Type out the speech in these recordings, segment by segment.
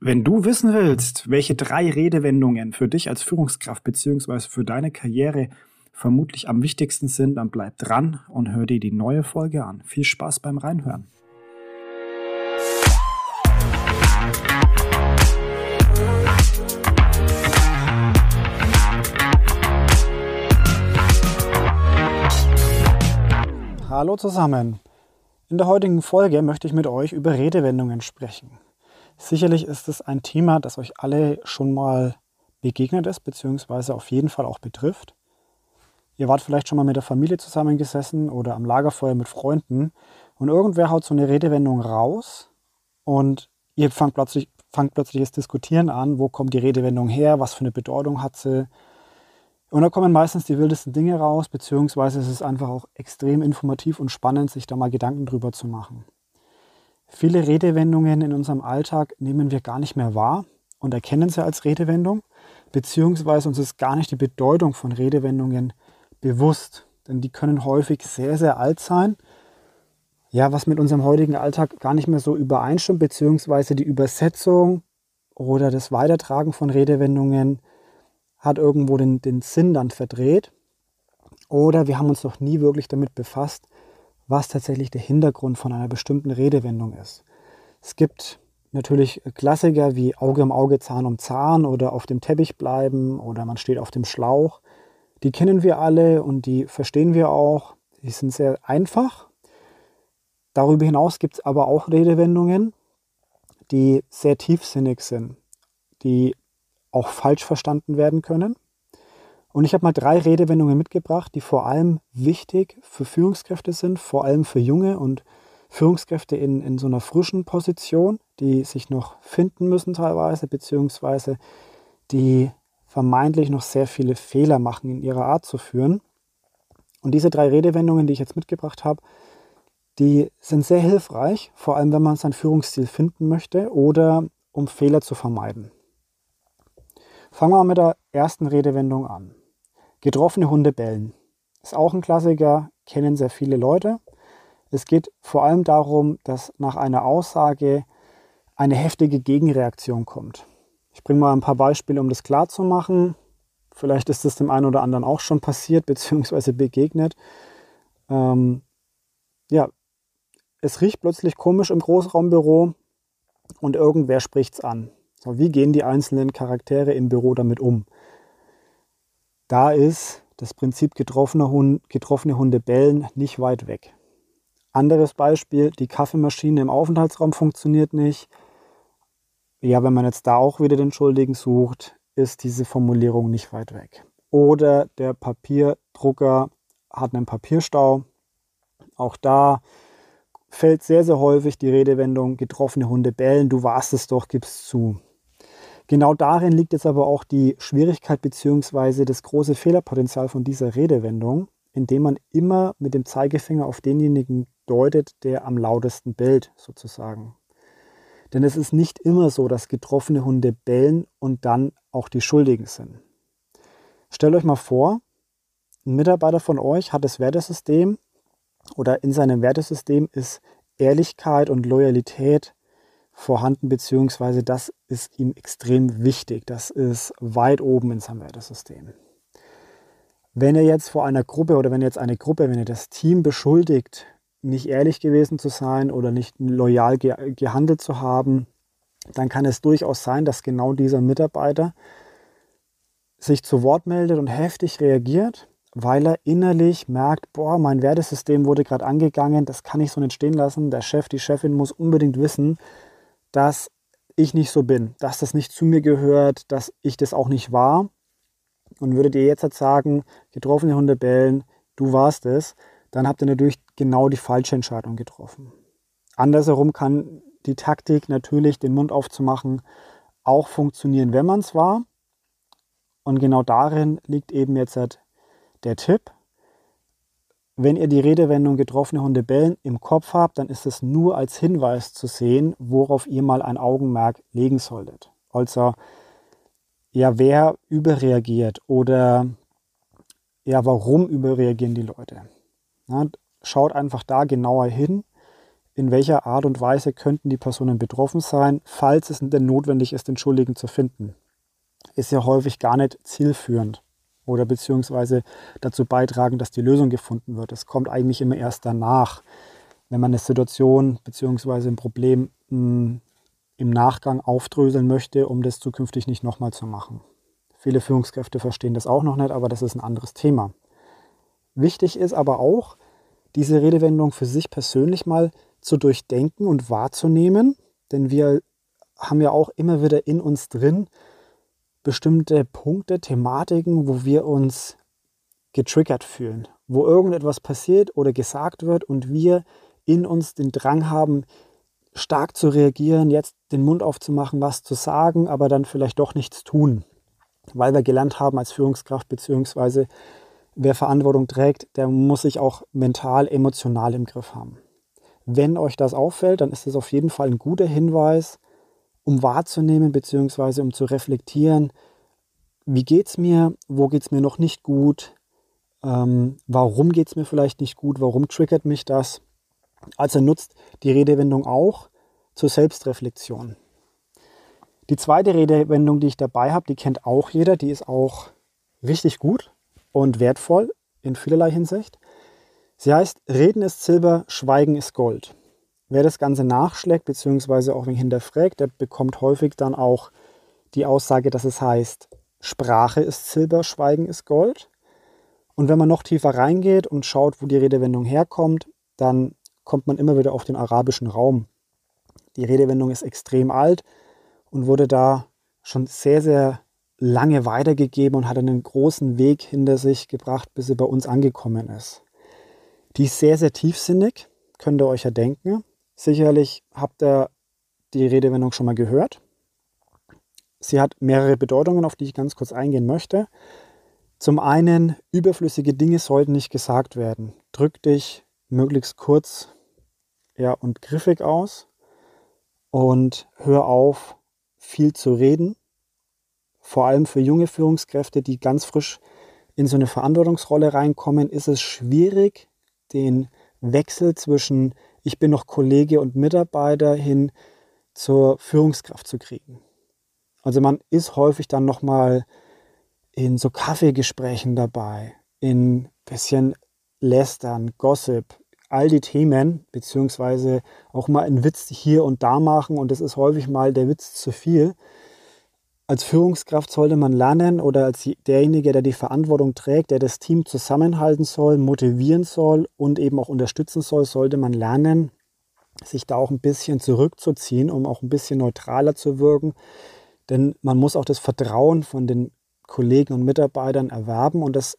Wenn du wissen willst, welche drei Redewendungen für dich als Führungskraft beziehungsweise für deine Karriere vermutlich am wichtigsten sind, dann bleib dran und hör dir die neue Folge an. Viel Spaß beim Reinhören. Hallo zusammen. In der heutigen Folge möchte ich mit euch über Redewendungen sprechen. Sicherlich ist es ein Thema, das euch alle schon mal begegnet ist, beziehungsweise auf jeden Fall auch betrifft. Ihr wart vielleicht schon mal mit der Familie zusammengesessen oder am Lagerfeuer mit Freunden und irgendwer haut so eine Redewendung raus und ihr fangt plötzlich, fangt plötzlich das Diskutieren an, wo kommt die Redewendung her, was für eine Bedeutung hat sie. Und da kommen meistens die wildesten Dinge raus, beziehungsweise es ist einfach auch extrem informativ und spannend, sich da mal Gedanken drüber zu machen. Viele Redewendungen in unserem Alltag nehmen wir gar nicht mehr wahr und erkennen sie als Redewendung, beziehungsweise uns ist gar nicht die Bedeutung von Redewendungen bewusst, denn die können häufig sehr, sehr alt sein. Ja, was mit unserem heutigen Alltag gar nicht mehr so übereinstimmt, beziehungsweise die Übersetzung oder das Weitertragen von Redewendungen hat irgendwo den, den Sinn dann verdreht. Oder wir haben uns noch nie wirklich damit befasst, was tatsächlich der Hintergrund von einer bestimmten Redewendung ist. Es gibt natürlich Klassiker wie Auge um Auge, Zahn um Zahn oder auf dem Teppich bleiben oder man steht auf dem Schlauch. Die kennen wir alle und die verstehen wir auch. Die sind sehr einfach. Darüber hinaus gibt es aber auch Redewendungen, die sehr tiefsinnig sind, die auch falsch verstanden werden können. Und ich habe mal drei Redewendungen mitgebracht, die vor allem wichtig für Führungskräfte sind, vor allem für junge und Führungskräfte in, in so einer frischen Position, die sich noch finden müssen teilweise, beziehungsweise die vermeintlich noch sehr viele Fehler machen in ihrer Art zu führen. Und diese drei Redewendungen, die ich jetzt mitgebracht habe, die sind sehr hilfreich, vor allem wenn man sein Führungsstil finden möchte oder um Fehler zu vermeiden. Fangen wir mal mit der ersten Redewendung an. Getroffene Hunde bellen. Ist auch ein Klassiker, kennen sehr viele Leute. Es geht vor allem darum, dass nach einer Aussage eine heftige Gegenreaktion kommt. Ich bringe mal ein paar Beispiele, um das klar zu machen. Vielleicht ist es dem einen oder anderen auch schon passiert bzw. begegnet. Ähm, ja, es riecht plötzlich komisch im Großraumbüro und irgendwer spricht es an. So, wie gehen die einzelnen Charaktere im Büro damit um? Da ist das Prinzip getroffene, Hund, getroffene Hunde bellen nicht weit weg. Anderes Beispiel, die Kaffeemaschine im Aufenthaltsraum funktioniert nicht. Ja, wenn man jetzt da auch wieder den Schuldigen sucht, ist diese Formulierung nicht weit weg. Oder der Papierdrucker hat einen Papierstau. Auch da fällt sehr, sehr häufig die Redewendung getroffene Hunde bellen. Du warst es doch, gib's zu. Genau darin liegt jetzt aber auch die Schwierigkeit bzw. das große Fehlerpotenzial von dieser Redewendung, indem man immer mit dem Zeigefinger auf denjenigen deutet, der am lautesten bellt, sozusagen. Denn es ist nicht immer so, dass getroffene Hunde bellen und dann auch die Schuldigen sind. Stellt euch mal vor, ein Mitarbeiter von euch hat das Wertesystem oder in seinem Wertesystem ist Ehrlichkeit und Loyalität vorhanden, beziehungsweise das ist ihm extrem wichtig. Das ist weit oben in seinem Wertesystem. Wenn er jetzt vor einer Gruppe oder wenn jetzt eine Gruppe, wenn er das Team beschuldigt, nicht ehrlich gewesen zu sein oder nicht loyal ge gehandelt zu haben, dann kann es durchaus sein, dass genau dieser Mitarbeiter sich zu Wort meldet und heftig reagiert, weil er innerlich merkt, boah, mein Wertesystem wurde gerade angegangen, das kann ich so nicht stehen lassen. Der Chef, die Chefin muss unbedingt wissen, dass ich nicht so bin, dass das nicht zu mir gehört, dass ich das auch nicht war. Und würdet ihr jetzt halt sagen, getroffene Hunde bellen, du warst es, dann habt ihr natürlich genau die falsche Entscheidung getroffen. Andersherum kann die Taktik natürlich, den Mund aufzumachen, auch funktionieren, wenn man es war. Und genau darin liegt eben jetzt halt der Tipp. Wenn ihr die Redewendung getroffene Hunde bellen im Kopf habt, dann ist es nur als Hinweis zu sehen, worauf ihr mal ein Augenmerk legen solltet. Also, ja, wer überreagiert oder ja, warum überreagieren die Leute? Ja, schaut einfach da genauer hin. in welcher Art und Weise könnten die Personen betroffen sein, falls es denn notwendig ist, den Schuldigen zu finden. Ist ja häufig gar nicht zielführend oder beziehungsweise dazu beitragen, dass die Lösung gefunden wird. Es kommt eigentlich immer erst danach, wenn man eine Situation beziehungsweise ein Problem mh, hm, im Nachgang aufdröseln möchte, um das zukünftig nicht nochmal zu machen. Viele Führungskräfte verstehen das auch noch nicht, aber das ist ein anderes Thema. Wichtig ist aber auch, diese Redewendung für sich persönlich mal zu durchdenken und wahrzunehmen, denn wir haben ja auch immer wieder in uns drin bestimmte Punkte, Thematiken, wo wir uns getriggert fühlen, wo irgendetwas passiert oder gesagt wird und wir in uns den Drang haben, stark zu reagieren, jetzt den Mund aufzumachen, was zu sagen, aber dann vielleicht doch nichts tun, weil wir gelernt haben als Führungskraft beziehungsweise wer Verantwortung trägt, der muss sich auch mental, emotional im Griff haben. Wenn euch das auffällt, dann ist es auf jeden Fall ein guter Hinweis, um wahrzunehmen bzw. um zu reflektieren, wie geht es mir, wo geht es mir noch nicht gut, ähm, warum es mir vielleicht nicht gut, warum triggert mich das. Also nutzt die Redewendung auch zur Selbstreflexion. Die zweite Redewendung, die ich dabei habe, die kennt auch jeder, die ist auch richtig gut und wertvoll in vielerlei Hinsicht. Sie heißt, Reden ist Silber, Schweigen ist Gold. Wer das Ganze nachschlägt, beziehungsweise auch hinterfragt, der bekommt häufig dann auch die Aussage, dass es heißt, Sprache ist Silber, Schweigen ist Gold. Und wenn man noch tiefer reingeht und schaut, wo die Redewendung herkommt, dann kommt man immer wieder auf den arabischen Raum. Die Redewendung ist extrem alt und wurde da schon sehr, sehr lange weitergegeben und hat einen großen Weg hinter sich gebracht, bis sie bei uns angekommen ist. Die ist sehr, sehr tiefsinnig, könnt ihr euch ja denken. Sicherlich habt ihr die Redewendung schon mal gehört. Sie hat mehrere Bedeutungen, auf die ich ganz kurz eingehen möchte. Zum einen, überflüssige Dinge sollten nicht gesagt werden. Drück dich möglichst kurz ja, und griffig aus und hör auf, viel zu reden vor allem für junge Führungskräfte, die ganz frisch in so eine Verantwortungsrolle reinkommen, ist es schwierig, den Wechsel zwischen ich bin noch Kollege und Mitarbeiter hin zur Führungskraft zu kriegen. Also man ist häufig dann nochmal in so Kaffeegesprächen dabei, in bisschen Lästern, Gossip, all die Themen, beziehungsweise auch mal einen Witz hier und da machen und es ist häufig mal der Witz zu viel als Führungskraft sollte man lernen oder als derjenige, der die Verantwortung trägt, der das Team zusammenhalten soll, motivieren soll und eben auch unterstützen soll, sollte man lernen, sich da auch ein bisschen zurückzuziehen, um auch ein bisschen neutraler zu wirken. Denn man muss auch das Vertrauen von den Kollegen und Mitarbeitern erwerben und das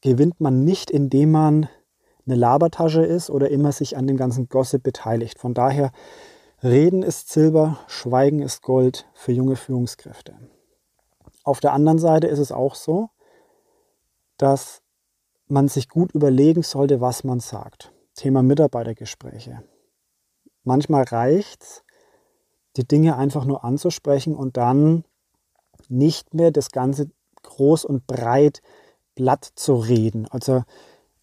gewinnt man nicht, indem man eine Labertasche ist oder immer sich an dem ganzen Gossip beteiligt. Von daher Reden ist Silber, Schweigen ist Gold für junge Führungskräfte. Auf der anderen Seite ist es auch so, dass man sich gut überlegen sollte, was man sagt. Thema Mitarbeitergespräche. Manchmal reicht es, die Dinge einfach nur anzusprechen und dann nicht mehr das Ganze groß und breit glatt zu reden. Also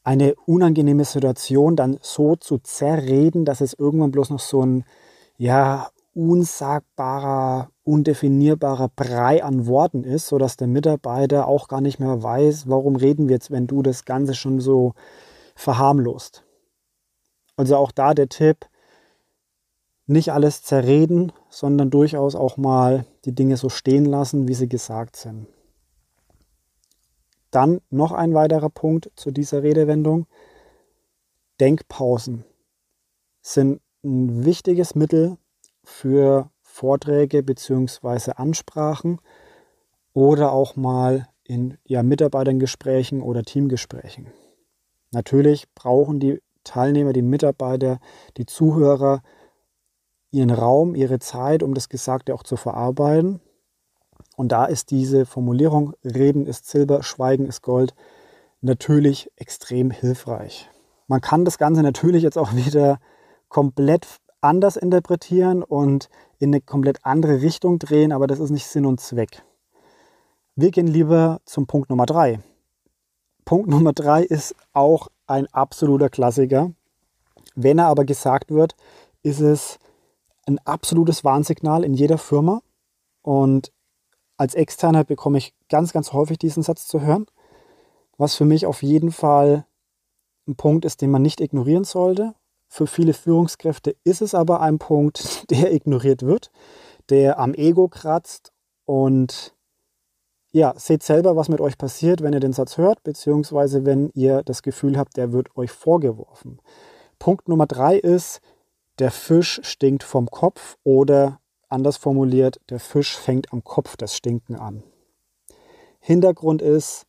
eine unangenehme Situation dann so zu zerreden, dass es irgendwann bloß noch so ein ja, unsagbarer, undefinierbarer Brei an Worten ist, sodass der Mitarbeiter auch gar nicht mehr weiß, warum reden wir jetzt, wenn du das Ganze schon so verharmlost. Also auch da der Tipp, nicht alles zerreden, sondern durchaus auch mal die Dinge so stehen lassen, wie sie gesagt sind. Dann noch ein weiterer Punkt zu dieser Redewendung. Denkpausen sind ein wichtiges Mittel für Vorträge bzw. Ansprachen oder auch mal in ja, Mitarbeitergesprächen oder Teamgesprächen. Natürlich brauchen die Teilnehmer, die Mitarbeiter, die Zuhörer ihren Raum, ihre Zeit, um das Gesagte auch zu verarbeiten. Und da ist diese Formulierung Reden ist Silber, Schweigen ist Gold natürlich extrem hilfreich. Man kann das Ganze natürlich jetzt auch wieder komplett anders interpretieren und in eine komplett andere Richtung drehen, aber das ist nicht Sinn und Zweck. Wir gehen lieber zum Punkt Nummer drei. Punkt Nummer drei ist auch ein absoluter Klassiker. Wenn er aber gesagt wird, ist es ein absolutes Warnsignal in jeder Firma. Und als Externer bekomme ich ganz, ganz häufig diesen Satz zu hören, was für mich auf jeden Fall ein Punkt ist, den man nicht ignorieren sollte. Für viele Führungskräfte ist es aber ein Punkt, der ignoriert wird, der am Ego kratzt und ja, seht selber, was mit euch passiert, wenn ihr den Satz hört, beziehungsweise wenn ihr das Gefühl habt, der wird euch vorgeworfen. Punkt Nummer drei ist, der Fisch stinkt vom Kopf oder anders formuliert, der Fisch fängt am Kopf das Stinken an. Hintergrund ist,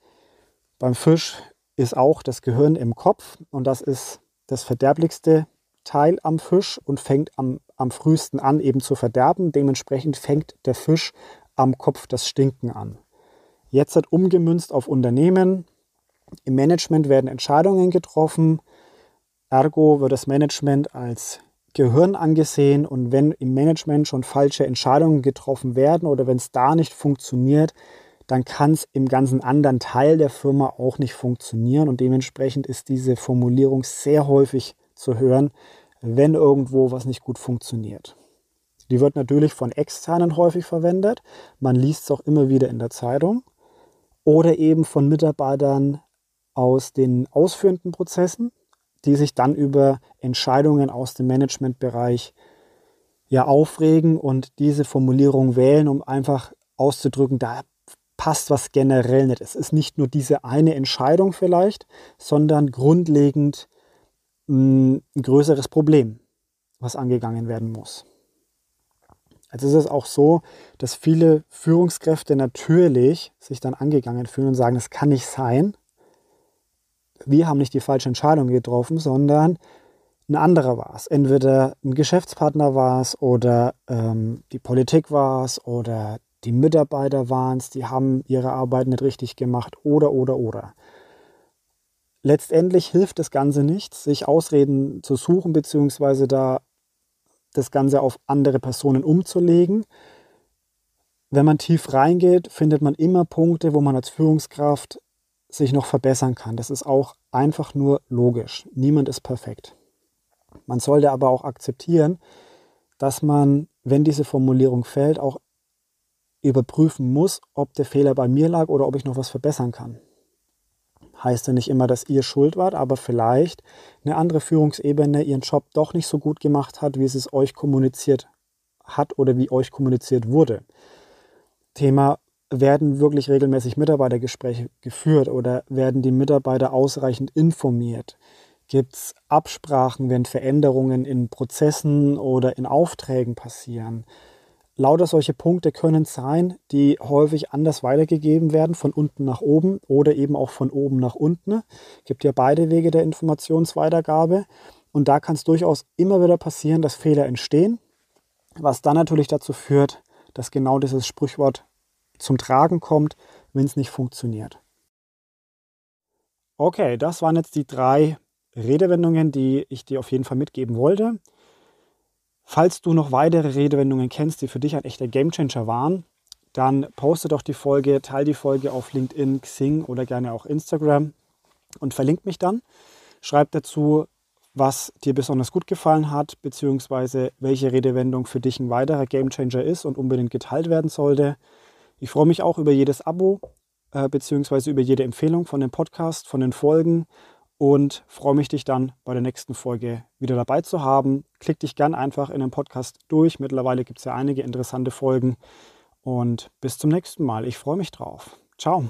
beim Fisch ist auch das Gehirn im Kopf und das ist das verderblichste Teil am Fisch und fängt am, am frühesten an eben zu verderben. Dementsprechend fängt der Fisch am Kopf das Stinken an. Jetzt hat umgemünzt auf Unternehmen. Im Management werden Entscheidungen getroffen. Ergo wird das Management als Gehirn angesehen und wenn im Management schon falsche Entscheidungen getroffen werden oder wenn es da nicht funktioniert, dann kann es im ganzen anderen Teil der Firma auch nicht funktionieren und dementsprechend ist diese Formulierung sehr häufig zu hören, wenn irgendwo was nicht gut funktioniert. Die wird natürlich von externen häufig verwendet. Man liest es auch immer wieder in der Zeitung. Oder eben von Mitarbeitern aus den ausführenden Prozessen die sich dann über Entscheidungen aus dem Managementbereich ja aufregen und diese Formulierung wählen, um einfach auszudrücken, da passt was generell nicht. Es ist nicht nur diese eine Entscheidung vielleicht, sondern grundlegend mh, hm, ein größeres Problem, was angegangen werden muss. Also ist es auch so, dass viele Führungskräfte natürlich sich dann angegangen fühlen und sagen, es kann nicht sein, wir haben nicht die falsche Entscheidung getroffen, sondern ein anderer war es. Entweder ein Geschäftspartner war es oder ähm, die Politik war es oder die Mitarbeiter waren es, die haben ihre Arbeit nicht richtig gemacht oder oder oder. Letztendlich hilft das Ganze nicht, sich Ausreden zu suchen beziehungsweise da das Ganze auf andere Personen umzulegen. Wenn man tief reingeht, findet man immer Punkte, wo man als Führungskraft sich noch verbessern kann. Das ist auch einfach nur logisch. Niemand ist perfekt. Man sollte aber auch akzeptieren, dass man, wenn diese Formulierung fällt, auch überprüfen muss, ob der Fehler bei mir lag oder ob ich noch was verbessern kann. Heißt ja nicht immer, dass ihr schuld wart, aber vielleicht eine andere Führungsebene ihren Job doch nicht so gut gemacht hat, wie es euch kommuniziert hat oder wie euch kommuniziert wurde. Thema werden wirklich regelmäßig Mitarbeitergespräche geführt oder werden die Mitarbeiter ausreichend informiert? Gibt es Absprachen, wenn Veränderungen in Prozessen oder in Aufträgen passieren? Lauter solche Punkte können sein, die häufig anders weitergegeben werden, von unten nach oben oder eben auch von oben nach unten. Es gibt ja beide Wege der Informationsweitergabe. Und da kann es durchaus immer wieder passieren, dass Fehler entstehen, was dann natürlich dazu führt, dass genau dieses Sprichwort zum Tragen kommt, wenn es nicht funktioniert. Okay, das waren jetzt die drei Redewendungen, die ich dir auf jeden Fall mitgeben wollte. Falls du noch weitere Redewendungen kennst, die für dich ein echter Gamechanger waren, dann poste doch die Folge, teile die Folge auf LinkedIn, Xing oder gerne auch Instagram und verlinke mich dann. Schreib dazu, was dir besonders gut gefallen hat, beziehungsweise welche Redewendung für dich ein weiterer Gamechanger ist und unbedingt geteilt werden sollte. Ich freue mich auch über jedes Abo äh, beziehungsweise über jede Empfehlung von dem Podcast, von den Folgen und freue mich, dich dann bei der nächsten Folge wieder dabei zu haben. Klick dich gern einfach in den Podcast durch. Mittlerweile gibt es ja einige interessante Folgen und bis zum nächsten Mal. Ich freue mich drauf. Ciao.